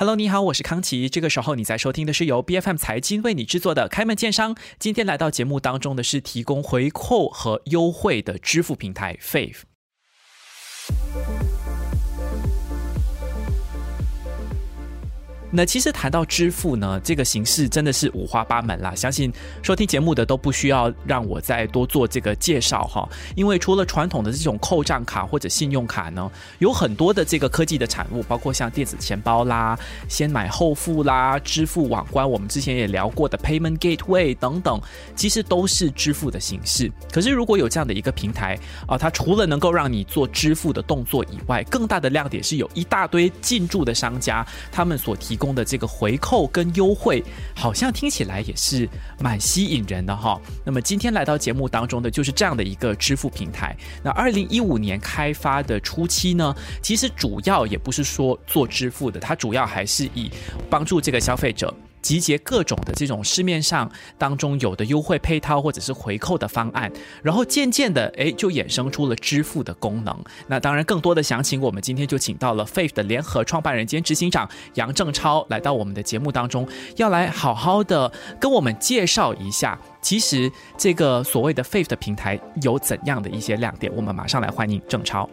Hello，你好，我是康琪。这个时候你在收听的是由 B F M 财经为你制作的《开门见商》。今天来到节目当中的是提供回扣和优惠的支付平台 Fave。那其实谈到支付呢，这个形式真的是五花八门啦。相信收听节目的都不需要让我再多做这个介绍哈。因为除了传统的这种扣账卡或者信用卡呢，有很多的这个科技的产物，包括像电子钱包啦、先买后付啦、支付网关，我们之前也聊过的 Payment Gateway 等等，其实都是支付的形式。可是如果有这样的一个平台啊，它除了能够让你做支付的动作以外，更大的亮点是有一大堆进驻的商家，他们所提供的这个回扣跟优惠，好像听起来也是蛮吸引人的哈。那么今天来到节目当中的就是这样的一个支付平台。那二零一五年开发的初期呢，其实主要也不是说做支付的，它主要还是以帮助这个消费者。集结各种的这种市面上当中有的优惠配套或者是回扣的方案，然后渐渐的哎就衍生出了支付的功能。那当然更多的详情，我们今天就请到了 Faith 的联合创办人兼执行长杨正超来到我们的节目当中，要来好好的跟我们介绍一下，其实这个所谓的 Faith 的平台有怎样的一些亮点。我们马上来欢迎正超。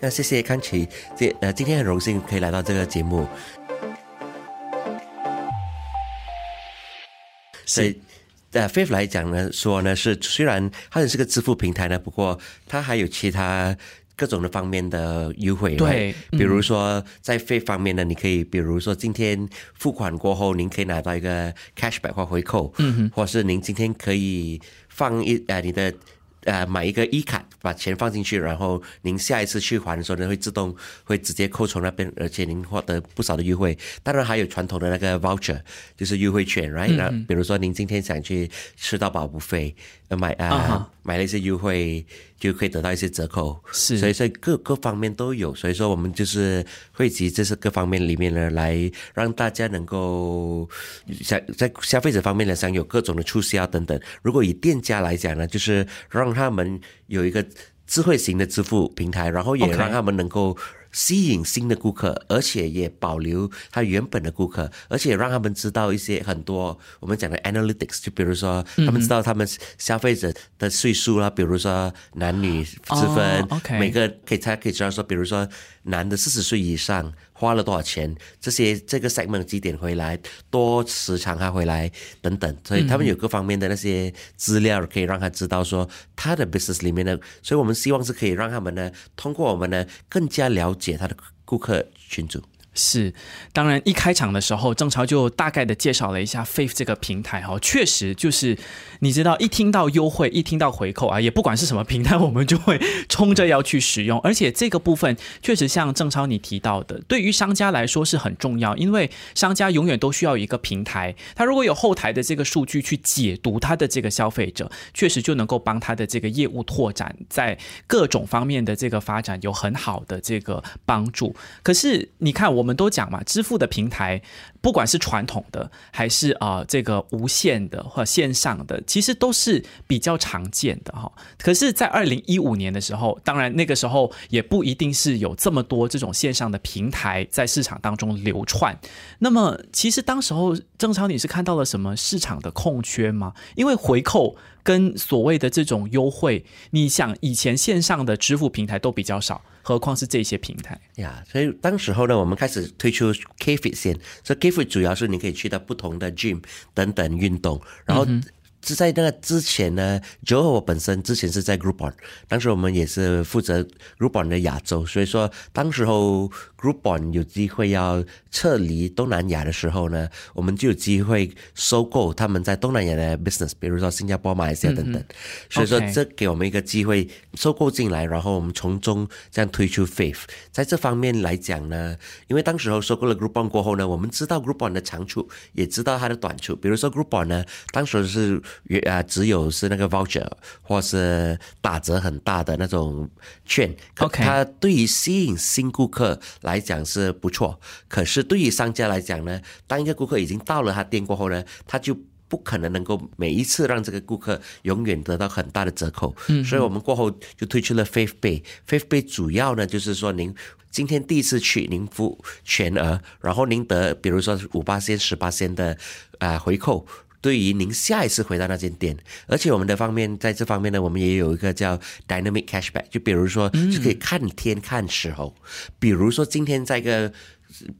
那谢谢康琪，这呃今天很荣幸可以来到这个节目。所以，呃 f a v e 来讲呢，说呢是虽然它也是个支付平台呢，不过它还有其他各种的方面的优惠。对，比如说在费方面呢，你可以比如说今天付款过后，您可以拿到一个 cashback 或回扣，嗯，或是您今天可以放一呃你的。呃，买一个一卡，把钱放进去，然后您下一次去还的时候呢，会自动会直接扣从那边，而且您获得不少的优惠。当然还有传统的那个 voucher，就是优惠券，right？那比如说您今天想去吃到饱不费，买啊买了一些优惠，就可以得到一些折扣。是，所以在各各方面都有。所以说我们就是汇集这是各方面里面呢，来让大家能够在在消费者方面呢，享有各种的促销等等。如果以店家来讲呢，就是让他们有一个智慧型的支付平台，然后也让他们能够吸引新的顾客，而且也保留他原本的顾客，而且让他们知道一些很多我们讲的 analytics，就比如说他们知道他们消费者的岁数啦，比如说男女之分，每个可以他可以知道说，比如说男的四十岁以上。花了多少钱？这些这个 segment 几点回来？多时长他回来等等，所以他们有各方面的那些资料，可以让他知道说他的 business 里面的。所以我们希望是可以让他们呢，通过我们呢，更加了解他的顾客群组。是，当然一开场的时候，郑超就大概的介绍了一下 Faith 这个平台哈，确实就是你知道，一听到优惠，一听到回扣啊，也不管是什么平台，我们就会冲着要去使用。而且这个部分确实像郑超你提到的，对于商家来说是很重要，因为商家永远都需要一个平台，他如果有后台的这个数据去解读他的这个消费者，确实就能够帮他的这个业务拓展，在各种方面的这个发展有很好的这个帮助。可是你看我。我们都讲嘛，支付的平台，不管是传统的还是啊这个无线的或线上的，其实都是比较常见的哈。可是，在二零一五年的时候，当然那个时候也不一定是有这么多这种线上的平台在市场当中流窜。那么，其实当时候正常你是看到了什么市场的空缺吗？因为回扣跟所谓的这种优惠，你想以前线上的支付平台都比较少。何况是这些平台呀，所以当时候呢，我们开始推出 KFit 先，所以最主要是你可以去到不同的 gym 等等运动，然后。是在那个之前呢，Joe 我本身之前是在 Groupon，当时我们也是负责 Groupon 的亚洲，所以说当时候 Groupon 有机会要撤离东南亚的时候呢，我们就有机会收购他们在东南亚的 business，比如说新加坡、马来西亚等等，所以说这给我们一个机会收购进来，然后我们从中这样推出 Faith。在这方面来讲呢，因为当时候收购了 Groupon 过后呢，我们知道 Groupon 的长处，也知道它的短处，比如说 Groupon 呢，当时是。啊，只有是那个 voucher 或是打折很大的那种券，OK，它对于吸引新顾客来讲是不错。可是对于商家来讲呢，当一个顾客已经到了他店过后呢，他就不可能能够每一次让这个顾客永远得到很大的折扣，嗯，所以我们过后就推出了 Faith Pay。Faith Pay 主要呢就是说，您今天第一次去，您付全额，然后您得比如说五八仙、十八仙的啊回扣，对于您下一次回到那间店，而且我们的方面在这方面呢，我们也有一个叫 Dynamic Cashback，就比如说就可以看天看时候，比如说今天在一个，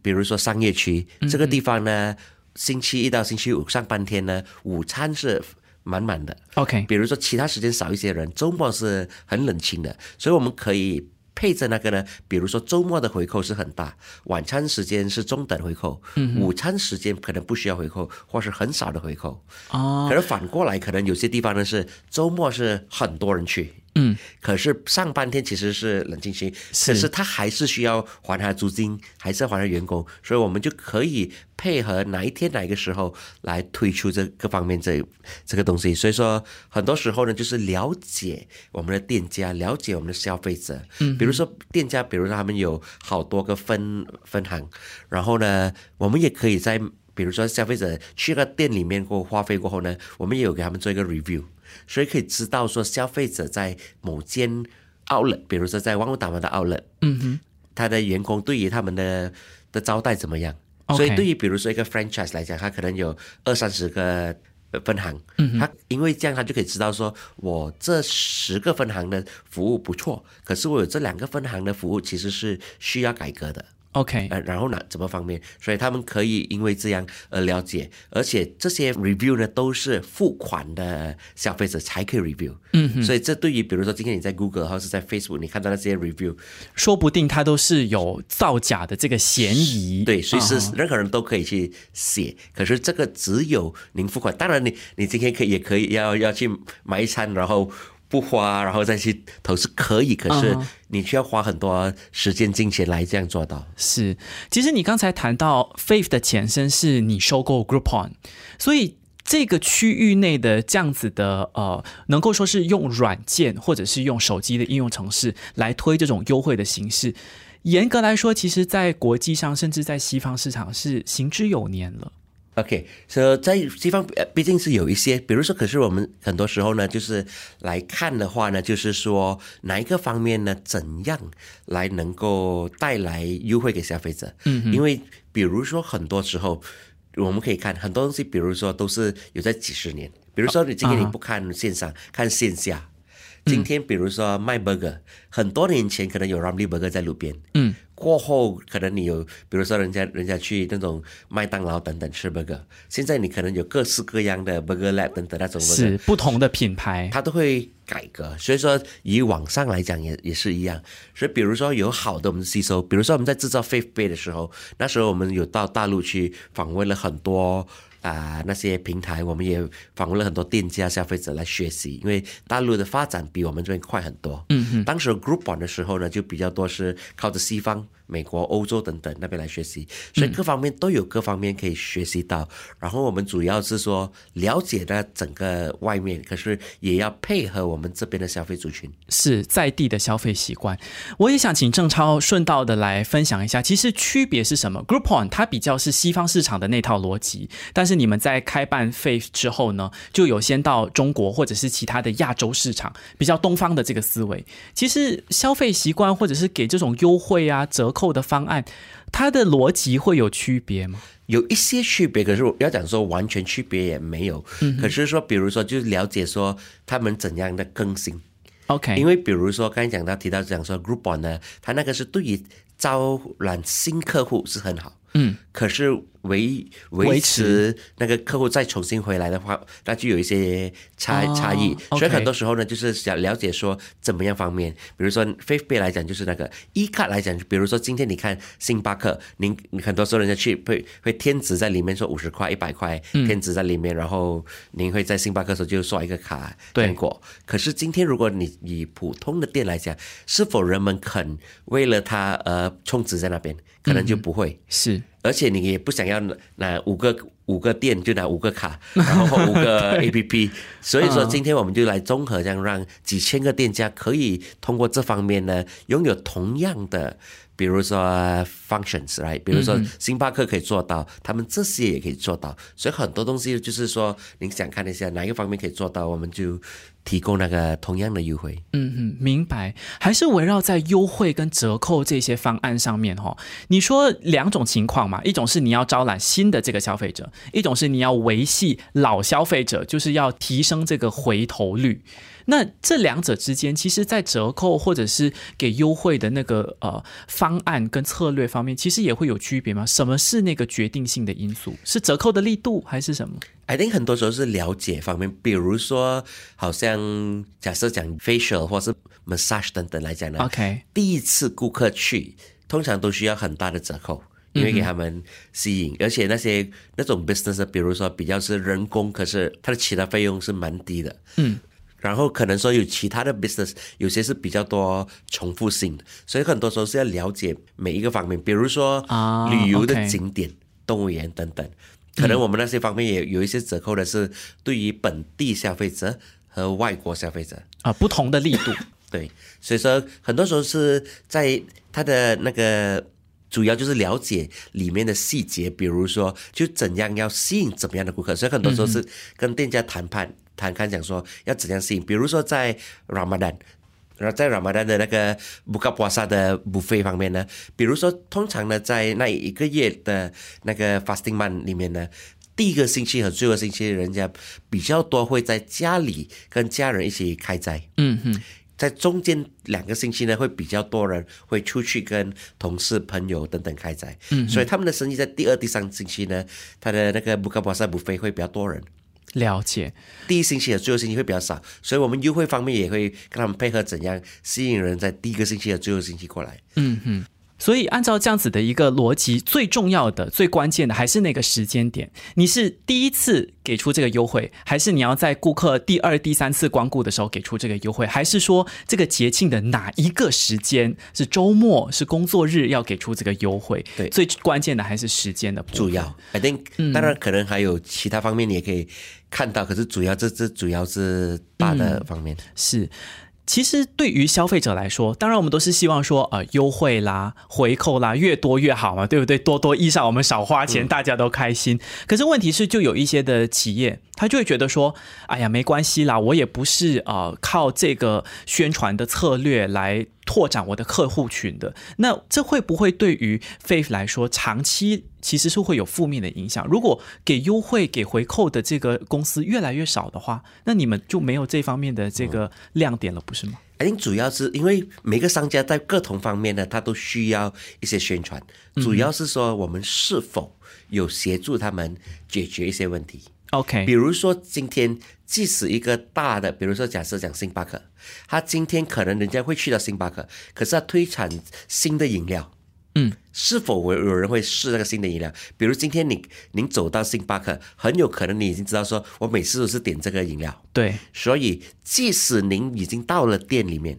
比如说商业区这个地方呢。星期一到星期五上半天呢，午餐是满满的。OK，比如说其他时间少一些人，周末是很冷清的，所以我们可以配着那个呢，比如说周末的回扣是很大，晚餐时间是中等回扣，午餐时间可能不需要回扣，或是很少的回扣。哦，可是反过来，可能有些地方呢是周末是很多人去。嗯，可是上半天其实是冷静期，可是他还是需要还他租金，还是要还他员工，所以我们就可以配合哪一天哪一个时候来推出这各方面这这个东西。所以说很多时候呢，就是了解我们的店家，了解我们的消费者。嗯，比如说店家，比如说他们有好多个分分行，然后呢，我们也可以在比如说消费者去了店里面过花费过后呢，我们也有给他们做一个 review。所以可以知道说，消费者在某间 outlet，比如说在万物达湾的 outlet，嗯哼，他的员工对于他们的的招待怎么样？所以对于比如说一个 franchise 来讲，他可能有二三十个分行，嗯他因为这样他就可以知道说，我这十个分行的服务不错，可是我有这两个分行的服务其实是需要改革的。OK，呃，然后呢，怎么方面？所以他们可以因为这样而了解，而且这些 review 呢都是付款的消费者才可以 review。嗯，所以这对于比如说今天你在 Google 或是在 Facebook 你看到那些 review，说不定它都是有造假的这个嫌疑。对，所以是任何人都可以去写，可是这个只有您付款。当然，你你今天可以也可以要要去买一餐，然后。不花，然后再去投是可以，可是你需要花很多时间、金钱来这样做到。是，其实你刚才谈到 Faith 的前身是你收购 Groupon，所以这个区域内的这样子的呃，能够说是用软件或者是用手机的应用程式来推这种优惠的形式，严格来说，其实在国际上甚至在西方市场是行之有年了。OK，所以在西方毕竟是有一些，比如说，可是我们很多时候呢，就是来看的话呢，就是说哪一个方面呢，怎样来能够带来优惠给消费者？嗯，因为比如说很多时候我们可以看很多东西，比如说都是有在几十年，比如说你今天你不看线上，看线下。今天比如说卖 burger，很多年前可能有 Ramly Burger 在路边，嗯，过后可能你有，比如说人家人家去那种麦当劳等等吃 burger，现在你可能有各式各样的 burger lab 等等那种是不同的品牌，它都会改革，所以说以网上来讲也也是一样，所以比如说有好的我们吸收，比如说我们在制造 Faith Bay 的时候，那时候我们有到大陆去访问了很多。啊，那些平台我们也访问了很多店家、消费者来学习，因为大陆的发展比我们这边快很多。嗯嗯，当时 Group One 的时候呢，就比较多是靠着西方。美国、欧洲等等那边来学习，所以各方面都有各方面可以学习到。然后我们主要是说了解的整个外面，可是也要配合我们这边的消费族群，是在地的消费习惯。我也想请郑超顺道的来分享一下，其实区别是什么？Groupon 它比较是西方市场的那套逻辑，但是你们在开办 Face 之后呢，就有先到中国或者是其他的亚洲市场，比较东方的这个思维。其实消费习惯或者是给这种优惠啊折。扣的方案，它的逻辑会有区别吗？有一些区别，可是要讲说完全区别也没有。嗯，可是说，比如说，就是了解说他们怎样的更新。OK，因为比如说刚才讲到提到讲说 Group One 呢，它那个是对于招揽新客户是很好。嗯，可是维维持那个客户再重新回来的话，那就有一些差差异。所以很多时候呢，就是想了解说怎么样方面，比如说 Pay 来讲，就是那个 E 卡来讲，比如说今天你看星巴克，您很多时候人家去会会添值在里面，说五十块、一百块添值在里面，然后您会在星巴克时候就刷一个卡对过。可是今天如果你以普通的店来讲，是否人们肯为了它而充值在那边？可能就不会是。而且你也不想要拿五个五个店就拿五个卡，然后五个 A P P，所以说今天我们就来综合这样，让几千个店家可以通过这方面呢，拥有同样的比如说 functions，right？比如说星巴克可以做到，他们这些也可以做到，所以很多东西就是说，您想看一下哪一个方面可以做到，我们就提供那个同样的优惠。嗯嗯，明白。还是围绕在优惠跟折扣这些方案上面哈。你说两种情况嘛，一种是你要招揽新的这个消费者，一种是你要维系老消费者，就是要提升这个回头率。那这两者之间，其实，在折扣或者是给优惠的那个呃方案跟策略方面，其实也会有区别吗？什么是那个决定性的因素？是折扣的力度还是什么？I think 很多时候是了解方面，比如说，好像假设讲 facial 或是 massage 等等来讲呢，OK，第一次顾客去，通常都需要很大的折扣，因为给他们吸引，而且那些那种 business，比如说比较是人工，可是它的其他费用是蛮低的，嗯。然后可能说有其他的 business，有些是比较多重复性的，所以很多时候是要了解每一个方面，比如说旅游的景点、动物园等等，可能我们那些方面也有一些折扣的是对于本地消费者和外国消费者啊不同的力度。对，所以说很多时候是在他的那个主要就是了解里面的细节，比如说就怎样要吸引怎么样的顾客，所以很多时候是跟店家谈判。谈看讲说要怎样吸引，比如说在 Ramadan，然后在 Ramadan 的那个 buka puasa 的 buffet 方面呢，比如说通常呢在那一个月的那个 fasting month 里面呢，第一个星期和最后星期人家比较多会在家里跟家人一起开斋，嗯哼，在中间两个星期呢会比较多人会出去跟同事朋友等等开斋，嗯，所以他们的生意在第二第三星期呢，他的那个 buka puasa buffet 会比较多人。了解，第一星期的最后星期会比较少，所以我们优惠方面也会跟他们配合，怎样吸引人在第一个星期的最后星期过来。嗯哼。所以，按照这样子的一个逻辑，最重要的、最关键的还是那个时间点。你是第一次给出这个优惠，还是你要在顾客第二、第三次光顾的时候给出这个优惠，还是说这个节庆的哪一个时间是周末、是工作日要给出这个优惠？对，最关键的还是时间的主要。I think，当然可能还有其他方面你也可以看到，可是主要这这主要是大的方面是。其实对于消费者来说，当然我们都是希望说，呃，优惠啦、回扣啦，越多越好嘛，对不对？多多益善，我们少花钱，大家都开心。可是问题是，就有一些的企业，他就会觉得说，哎呀，没关系啦，我也不是呃靠这个宣传的策略来。拓展我的客户群的，那这会不会对于 Faith 来说，长期其实是会有负面的影响？如果给优惠、给回扣的这个公司越来越少的话，那你们就没有这方面的这个亮点了，不是吗？哎，主要是因为每个商家在各同方面呢，他都需要一些宣传，主要是说我们是否有协助他们解决一些问题。OK，比如说今天，即使一个大的，比如说假设讲星巴克，他今天可能人家会去到星巴克，可是他推产新的饮料，嗯，是否有有人会试那个新的饮料？比如今天你您走到星巴克，很有可能你已经知道说，我每次都是点这个饮料，对，所以即使您已经到了店里面，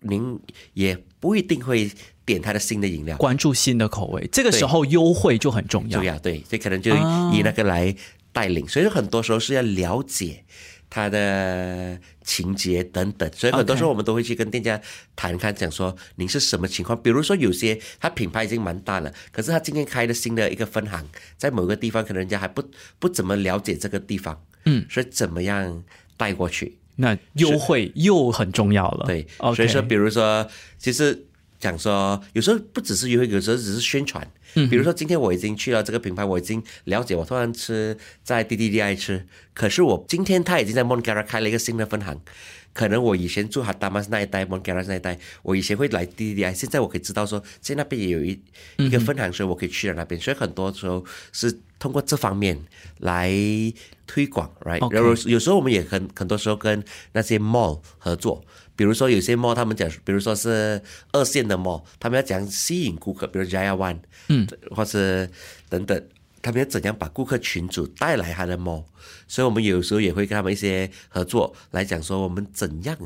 您也不一定会点他的新的饮料，关注新的口味，这个时候优惠就很重要，重要，对，所以可能就以那个来。带领，所以很多时候是要了解他的情节等等，所以很多时候我们都会去跟店家谈，看讲说您是什么情况。比如说有些他品牌已经蛮大了，可是他今天开的新的一个分行，在某个地方可能人家还不不怎么了解这个地方，嗯，所以怎么样带过去？那优惠又很重要了。对，所以说比如说其实。讲说，有时候不只是优惠，有时候只是宣传。嗯，比如说今天我已经去了这个品牌，我已经了解，我突然吃在 D D D I 吃，可是我今天他已经在 Montgara 开了一个新的分行。可能我以前住哈达玛那一带，Montgara 那一带，我以前会来 D D I，现在我可以知道说，在那边也有一一个分行，所以我可以去了那边。所以很多时候是通过这方面来推广，right？然后有时候我们也很很多时候跟那些 mall 合作。比如说有些 mall 他们讲，比如说是二线的 mall，他们要讲吸引顾客，比如 Jaya One，嗯，或是等等，他们要怎样把顾客群组带来他的 mall，所以我们有时候也会跟他们一些合作来讲说，我们怎样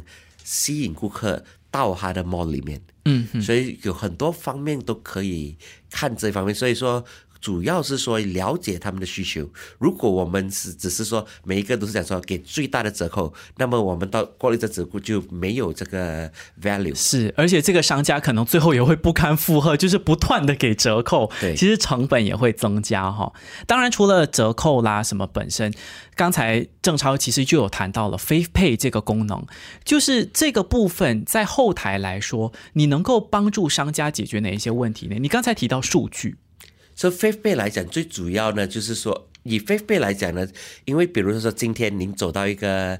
吸引顾客到他的 mall 里面，嗯，所以有很多方面都可以看这方面，所以说。主要是说了解他们的需求。如果我们是只是说每一个都是讲说给最大的折扣，那么我们到过了一阵子就没有这个 value。是，而且这个商家可能最后也会不堪负荷，就是不断的给折扣，对其实成本也会增加哈。当然，除了折扣啦什么本身，刚才郑超其实就有谈到了 Faith Pay 这个功能，就是这个部分在后台来说，你能够帮助商家解决哪一些问题呢？你刚才提到数据，所以 Pay 来讲，最主要呢就是说，以 Pay 来讲呢，因为比如说今天您走到一个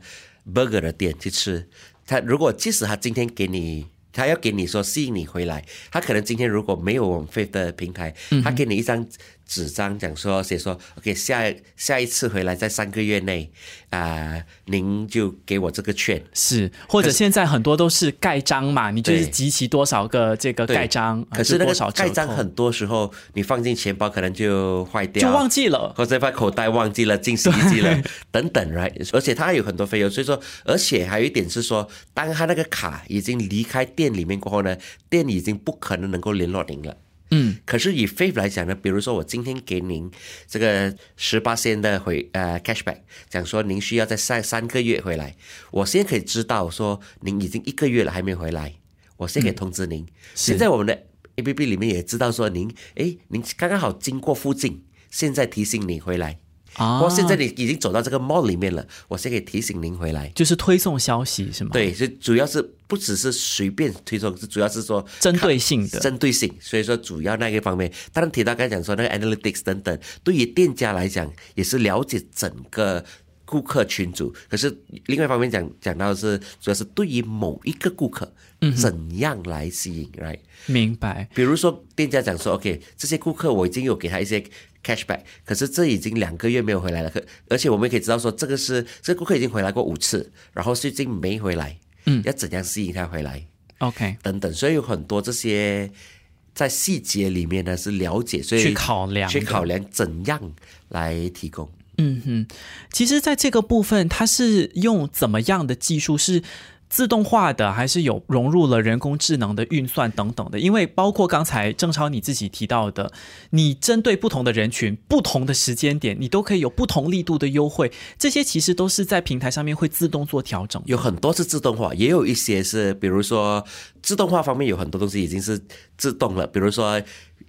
burger 的店去吃，他如果即使他今天给你。他要给你说吸引你回来，他可能今天如果没有我们 Faith 的平台，他给你一张纸张，讲说写说，OK 下下一次回来在三个月内，啊、您就给我这个券，是或者现在很多都是盖章嘛，你就是集齐多少个这个盖章，啊可是那个盖章很多时候你放进钱包可能就坏掉，就忘记了。或者放口袋忘记了进洗衣机了等等，right？而且它还有很多费用，所以说，而且还有一点是说，当他那个卡已经离开店里面过后呢，店已经不可能能够联络您了。嗯，可是以 Faith 来讲呢，比如说我今天给您这个十八仙的回呃 cashback，讲说您需要在三三个月回来，我现在可以知道说您已经一个月了还没回来，我现在可以通知您。是现在我们的 A P P 里面也知道说您，诶，您刚刚好经过附近，现在提醒你回来。啊或现在你已经走到这个 mall 里面了，我现在可以提醒您回来。就是推送消息是吗？，对，所以主要是不只是随便推送，是主要是说针对性的针对性。所以说主要那个方面，当然提到刚才讲说那个 analytics 等等，对于店家来讲也是了解整个顾客群组。可是另外一方面讲讲到的是，主要是对于某一个顾客，怎样来吸引，right？明白。比如说店家讲说，OK，这些顾客我已经有给他一些 cashback，可是这已经两个月没有回来了，可而且我们也可以知道说，这个是这个顾客已经回来过五次，然后最近没回来，嗯，要怎样吸引他回来 OK，等等，所以有很多这些在细节里面呢是了解，所以去考量去考量怎样来提供。嗯哼，其实，在这个部分，它是用怎么样的技术？是自动化的，还是有融入了人工智能的运算等等的？因为包括刚才郑超你自己提到的，你针对不同的人群、不同的时间点，你都可以有不同力度的优惠，这些其实都是在平台上面会自动做调整。有很多是自动化，也有一些是，比如说自动化方面有很多东西已经是自动了，比如说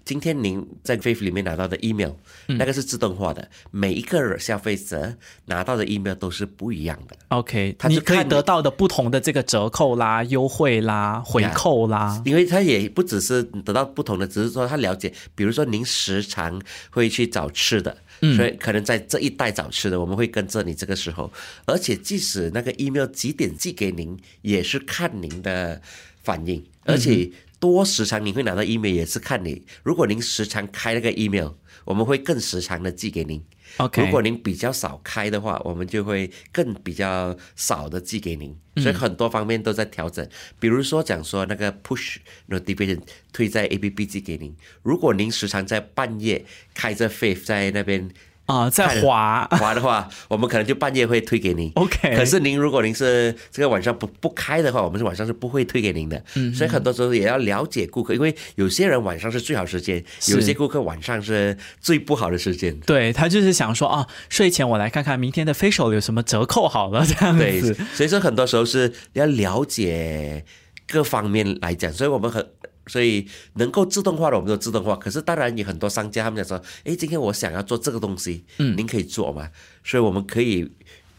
今天您在 Faith 里面拿到的 email，、那个是自动化的，每一个消费者拿到的 email 都是不一样的。OK，他是可以你可以得到的不同的这个折扣啦、优惠啦、回扣啦。因为他也不只是得到不同的，只是说他了解，比如说您时常会去找吃的，所以可能在这一带找吃的，我们会跟着你这个时候，而且即使那个 email 几点寄给您，也是看您的反应，而且多时长你会拿到 email 也是看你，如果您时常开那个 email，我们会更时常的寄给您。OK，如果您比较少开的话，我们就会更比较少的寄给您，所以很多方面都在调整。比如说讲说那个 push notification 推在 A P P 寄给您，如果您时常在半夜开着 Faith 在那边啊、在滑 滑的话，我们可能就半夜会推给您。OK 可是您如果您是这个晚上不不开的话，我们是晚上是不会推给您的。嗯所以很多时候也要了解顾客，因为有些人晚上是最好时间，有些顾客晚上是最不好的时间。对他就是想说啊，睡前我来看看明天的 facial 有什么折扣好了，这样子对。，所以说很多时候是要了解各方面来讲，所以我们很。所以能够自动化的我们就自动化，可是当然有很多商家他们讲说，哎，今天我想要做这个东西，嗯，您可以做吗？所以我们可以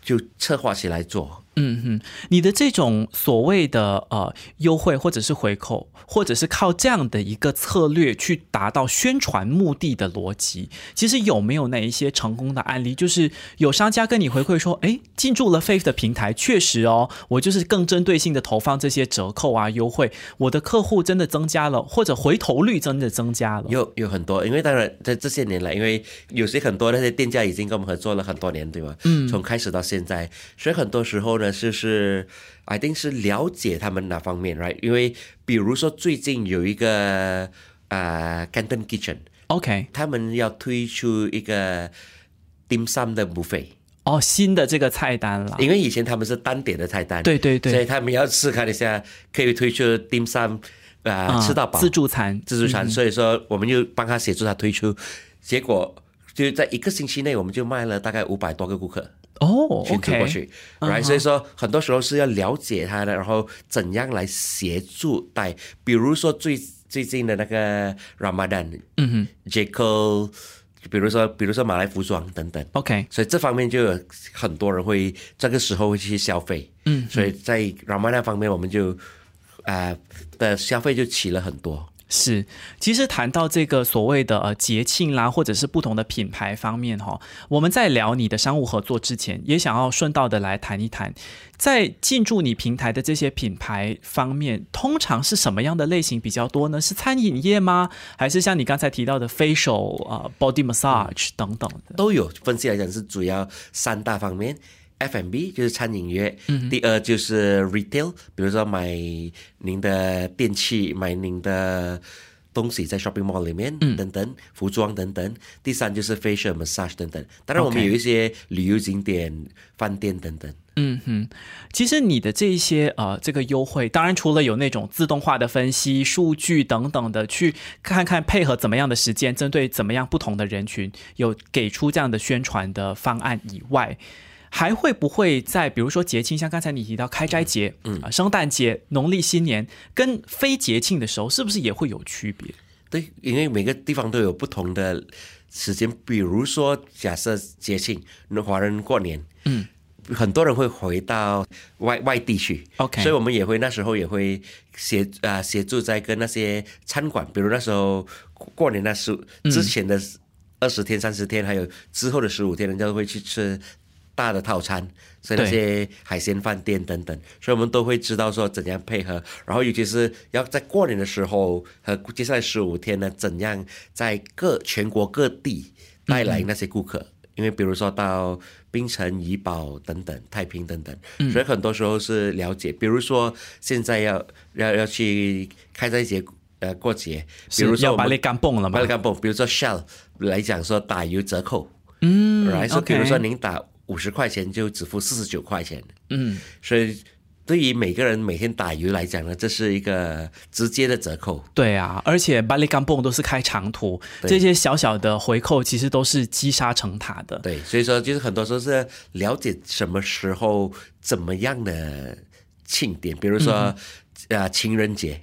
就策划起来做。嗯哼，你的这种所谓的呃优惠或者是回扣，或者是靠这样的一个策略去达到宣传目的的逻辑，其实有没有那一些成功的案例？就是有商家跟你回馈说，哎，进驻了 Faith 的平台，确实哦，我就是更针对性的投放这些折扣啊优惠，我的客户真的增加了，或者回头率真的增加了。有有很多，因为当然在这些年来，因为有些很多那些店家已经跟我们合作了很多年，对吗？嗯，从开始到现在，所以很多时候呢，就是一定是了解他们哪方面，right？因为比如说最近有一个呃 Canton Kitchen，OK，他们要推出一个 dim sum 的 buffet，哦，新的这个菜单了。因为以前他们是单点的菜单，对对对所以他们要试看一下，可以推出 dim sum，吃到饱自助餐，自助餐，所以说我们就帮他协助他推出结果就在一个星期内，我们就卖了大概五百多个顾客。哦群组过去，right？、所以说很多时候是要了解他的，然后怎样来协助带，比如说最最近的那个 Ramadan，嗯哼。J a c o 比如说比如说马来服装等等。OK，所以这方面就有很多人会这个时候会去消费，嗯，所以在 Ramadan 方面，我们就啊、呃的消费就起了很多。是，其实谈到这个所谓的呃节庆啦，或者是不同的品牌方面哈，我们在聊你的商务合作之前，也想要顺道的来谈一谈，在进驻你平台的这些品牌方面，通常是什么样的类型比较多呢？是餐饮业吗？还是像你刚才提到的 facial 呃 body massage 等等的？都有分析来讲是主要三大方面。F&B 就是餐饮业，第二就是 retail，比如说买您的电器、买您的东西在 shopping mall 里面、等等，服装等等。第三就是 facial massage 等等。当然，我们有一些旅游景点、饭店等等。嗯哼，其实你的这一些呃这个优惠，当然除了有那种自动化的分析、数据等等的，去看看配合怎么样的时间，针对怎么样不同的人群，有给出这样的宣传的方案以外。还会不会在比如说节庆，像刚才你提到开斋节、嗯啊、圣诞节、农历新年，跟非节庆的时候，是不是也会有区别？对，因为每个地方都有不同的时间，比如说假设节庆，那华人过年，嗯，很多人会回到外外地去 OK 所以我们也会那时候也会协啊、协助在跟那些餐馆，比如那时候过年那十之前的二十天、三十天，还有之后的十五天，人家都会去吃。大的套餐，所以那些海鲜饭店等等，所以我们都会知道说怎样配合，然后尤其是要在过年的时候和接下来十五天呢，怎样在各全国各地带来那些顾客。因为比如说到槟城、怡保等等、太平等等，所以很多时候是了解。比如说现在要要要去开斋节呃过节，比如说我们干蹦了吗巴勒？干蹦，比如说 Shell 来讲说打油折扣，嗯，来说比如说您打五十块钱就只付四十九块钱，嗯，所以对于每个人每天打鱼来讲呢，这是一个直接的折扣。对啊，而且巴黎干蹦都是开长途，这些小小的回扣其实都是积沙成塔的。对，所以说就是很多时候是了解什么时候怎么样的庆典，比如说啊、呃情人节。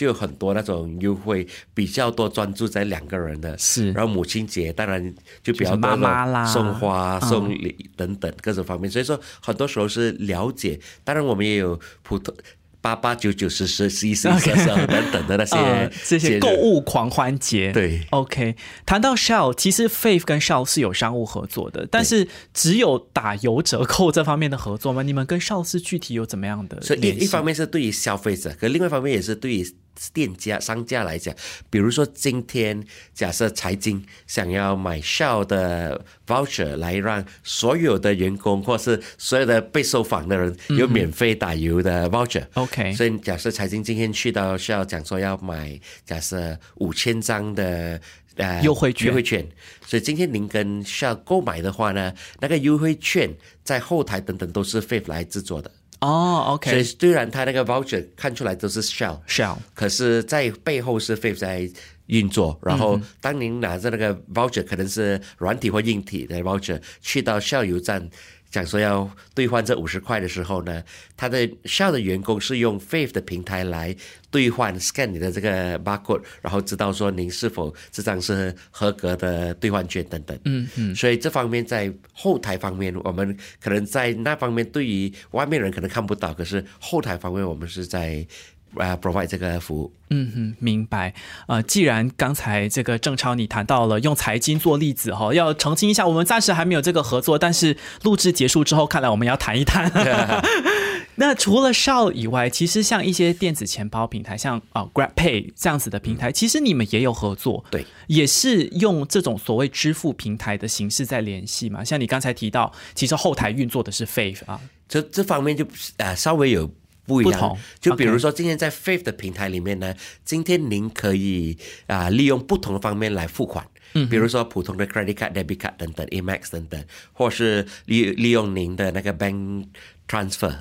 就有很多那种优惠，比较多专注在两个人的，是然后母亲节当然就比较妈妈啦送花、嗯送礼等等各种方面。所以说，很多时候是了解。当然，我们也有普通八八九九十十十一十十二十二等等的那些呃，这些购物狂欢节，对 OK，谈到 Shell，其实 Faith 跟 Shell 是有商务合作的，但是只有打油折扣这方面的合作吗？你们跟 Shell 是具体有怎么样的所以一方面是对于消费者，可另外一方面也是对于店家、商家来讲。比如说今天假设财经想要买 Shell 的 voucher 来让所有的员工或是所有的被受访的人有免费打油的 voucher。OK 所以假设财经今天去到 Shell 讲说要买假设五千张的。呃优惠券优惠券，所以今天您跟 Shell 购买的话呢，那个优惠券在后台等等都是 Faith 来制作的。哦所以虽然它那个 voucher 看出来都是 Shell，shell，可是在背后是 Faith 在运作。然后当您拿着那个 voucher，可能是软体或硬体的 voucher，去到 Shell 油站。讲说要兑换这五十块的时候呢，他的 Shell 的员工是用 Faith 的平台来兑换 scan 你的这个 barcode，然后知道说您是否这张是合格的兑换券等等。嗯嗯，所以这方面在后台方面，我们可能在那方面对于外面人可能看不到，可是后台方面我们是在啊、provide 这个服务。嗯哼，明白。呃，既然刚才这个郑超你谈到了用财经做例子哈，要澄清一下，我们暂时还没有这个合作，但是录制结束之后，看来我们要谈一谈。那除了 Shell 以外，其实像一些电子钱包平台，像啊、Grab Pay 这样子的平台，其实你们也有合作，对，也是用这种所谓支付平台的形式在联系嘛。像你刚才提到，其实后台运作的是 Faith 啊，这这方面就呃、稍微有不一样。就比如说，今天在 Faith 的平台里面呢，今天您可以啊、利用不同的方面来付款。嗯，比如说普通的 credit card、debit card 等等，Amex 等等，或是利利用您的那个 bank transfer。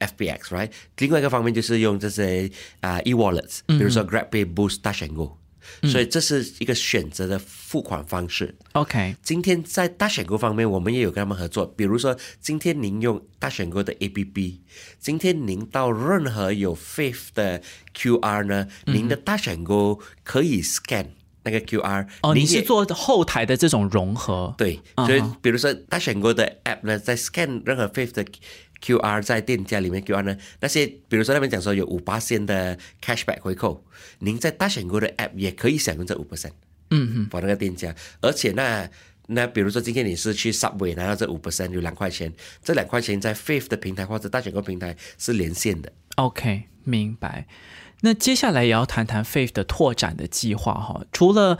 FBX right，另外一个方面就是用这些啊、e wallets，比如说 GrabPay、Boost、Touch and Go 所以这是一个选择的付款方式。OK，今天在大选购方面，我们也有跟他们合作。比如说，今天您用大选购的 APP，今天您到任何有 Faith 的 QR 呢，您的大选购可以 scan 那个 QR。哦，你您是做后台的这种融合，对，嗯所以比如说大选购的 App 呢，在 scan 任何 Faith 的 QR 在店家里面 QR 呢，那些比如说那边讲说有五八线的 cashback 回扣，您在大选购的 App 也可以享用这五 percent。嗯嗯，for 那个店家，而且那那比如说今天你是去 Subway 拿到这五 percent 有两块钱，这两块钱在 Fifth 的平台或者大选购平台是连线的。OK，明白。那接下来也要谈谈 Fifth 的拓展的计划哈。除了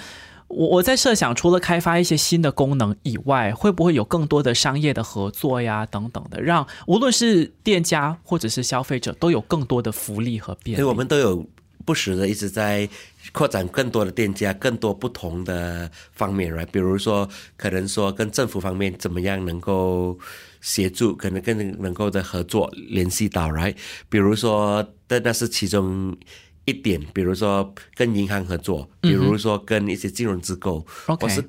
我我在设想，除了开发一些新的功能以外，会不会有更多的商业的合作呀等等的，让无论是店家或者是消费者都有更多的福利和便利？我们都有不时的一直在扩展更多的店家，更多不同的方面来比如说，可能说跟政府方面怎么样能够协助，可能更能够的合作联系到，right？比如说，但那是其中。一点，比如说跟银行合作，比如说跟一些金融机构，OK 或是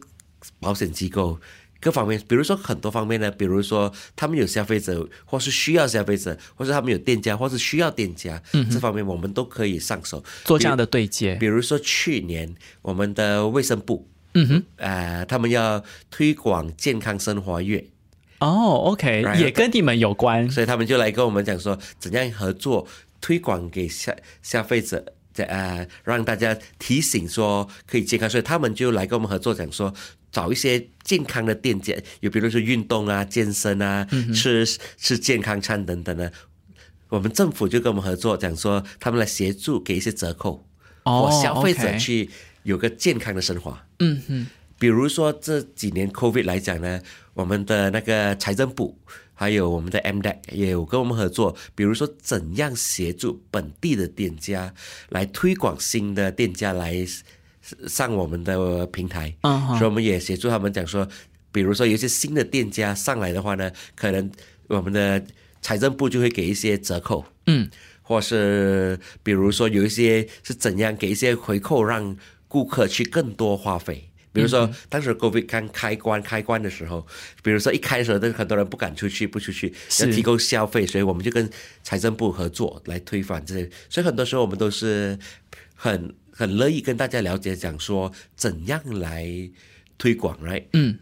保险机构，各方面，比如说很多方面呢，比如说他们有消费者，或是需要消费者，或是他们有店家，或是需要店家，这方面我们都可以上手。做这样的对接。比如说去年我们的卫生部，嗯哼，呃，他们要推广健康生活月，哦，OK，Right，也跟你们有关。所以他们就来跟我们讲说，怎样合作推广给消消费者，呃，让大家提醒说可以健康，所以他们就来跟我们合作，讲说找一些健康的店家，有比如说运动啊、健身啊、吃吃健康餐等等的。我们政府就跟我们合作，讲说他们来协助给一些折扣，哦我消费者去有个健康的生活。嗯哼，比如说这几年 COVID 来讲呢，我们的那个财政部还有我们的 MDEC 也有跟我们合作，比如说怎样协助本地的店家来推广新的店家来上我们的平台，所以我们也协助他们讲说，比如说有一些新的店家上来的话呢，可能我们的财政部就会给一些折扣，嗯，或是比如说有一些是怎样给一些回扣，让顾客去更多花费。比如说，当时 COVID 刚开关开关的时候，比如说一开的时候，都很多人不敢出去，不出去，要提供消费，所以我们就跟财政部合作来推翻这些。所以很多时候我们都是很很乐意跟大家了解，讲说怎样来推广，right？嗯，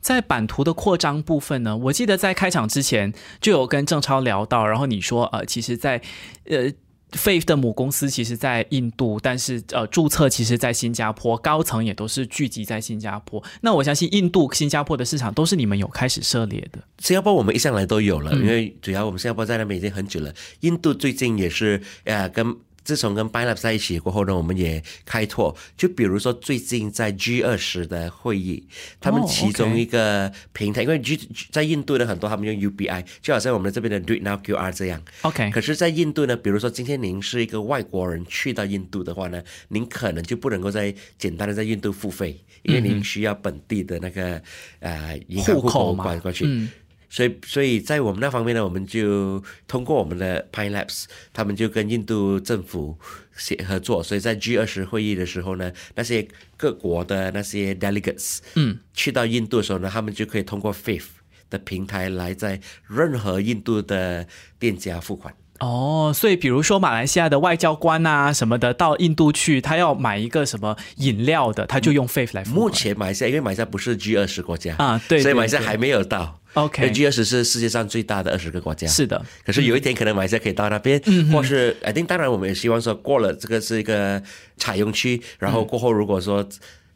在版图的扩张部分呢，我记得在开场之前就有跟郑超聊到，然后你说呃，其实在，呃。Faith 的母公司其实，在印度，但是呃，注册其实在新加坡，高层也都是聚集在新加坡。那我相信印度、新加坡的市场都是你们有开始涉猎的。新加坡我们一向来都有了，因为主要我们新加坡在那边已经很久了。印度最近也是呃跟。自从跟 b i l a b 在一起过后呢，我们也开拓，就比如说最近在 G 二十的会议，他们哦其中一个平台因为 G 在印度的很多他们用 UBI，就好像我们这边的 Do It Now QR 这样。OK，可是，在印度呢，比如说今天您是一个外国人去到印度的话呢，您可能就不能够在简单的在印度付费，因为您需要本地的那个呃银行户口户口嘛。关过去。嗯所以，所以在我们那方面呢，我们就通过我们的 Pine Labs，他们就跟印度政府协合作，所以在 G 二十会议的时候呢，那些各国的那些 delegates，嗯，去到印度的时候呢，他们就可以通过 Faith 的平台来在任何印度的店家付款。哦，所以比如说马来西亚的外交官啊什么的到印度去，他要买一个什么饮料的，他就用 Faith 来付款。目前马来西亚，因为马来西亚不是 G 二十国家啊对对所以马来西亚还没有到。OK G 二十是世界上最大的二十个国家。是的，可是有一天可能马来西亚可以到那边，嗯或是 I think 当然我们也希望说过了这个是一个采用区，然后过后如果说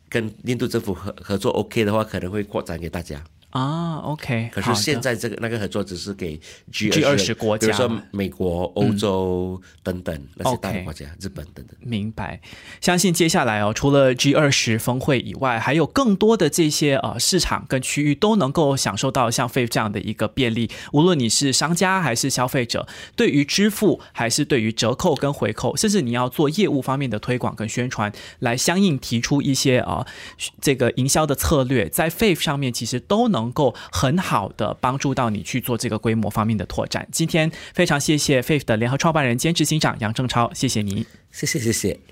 跟印度政府合合作 OK 的话，可能会扩展给大家。啊，OK，可是现在这个那个合作只是给 G 二十国家比如说美国、欧洲等等那些大国家，日本等等。明白，相信接下来哦，除了 G 二十峰会以外，还有更多的这些呃市场跟区域都能够享受到像 Faith 这样的一个便利。无论你是商家还是消费者，对于支付还是对于折扣跟回扣，甚至你要做业务方面的推广跟宣传，来相应提出一些啊、呃、这个营销的策略，在 Faith 上面其实都能够很好的帮助到你去做这个规模方面的拓展。今天非常谢谢 Faith 的联合创办人兼执行长杨正超，谢谢你。谢谢谢谢。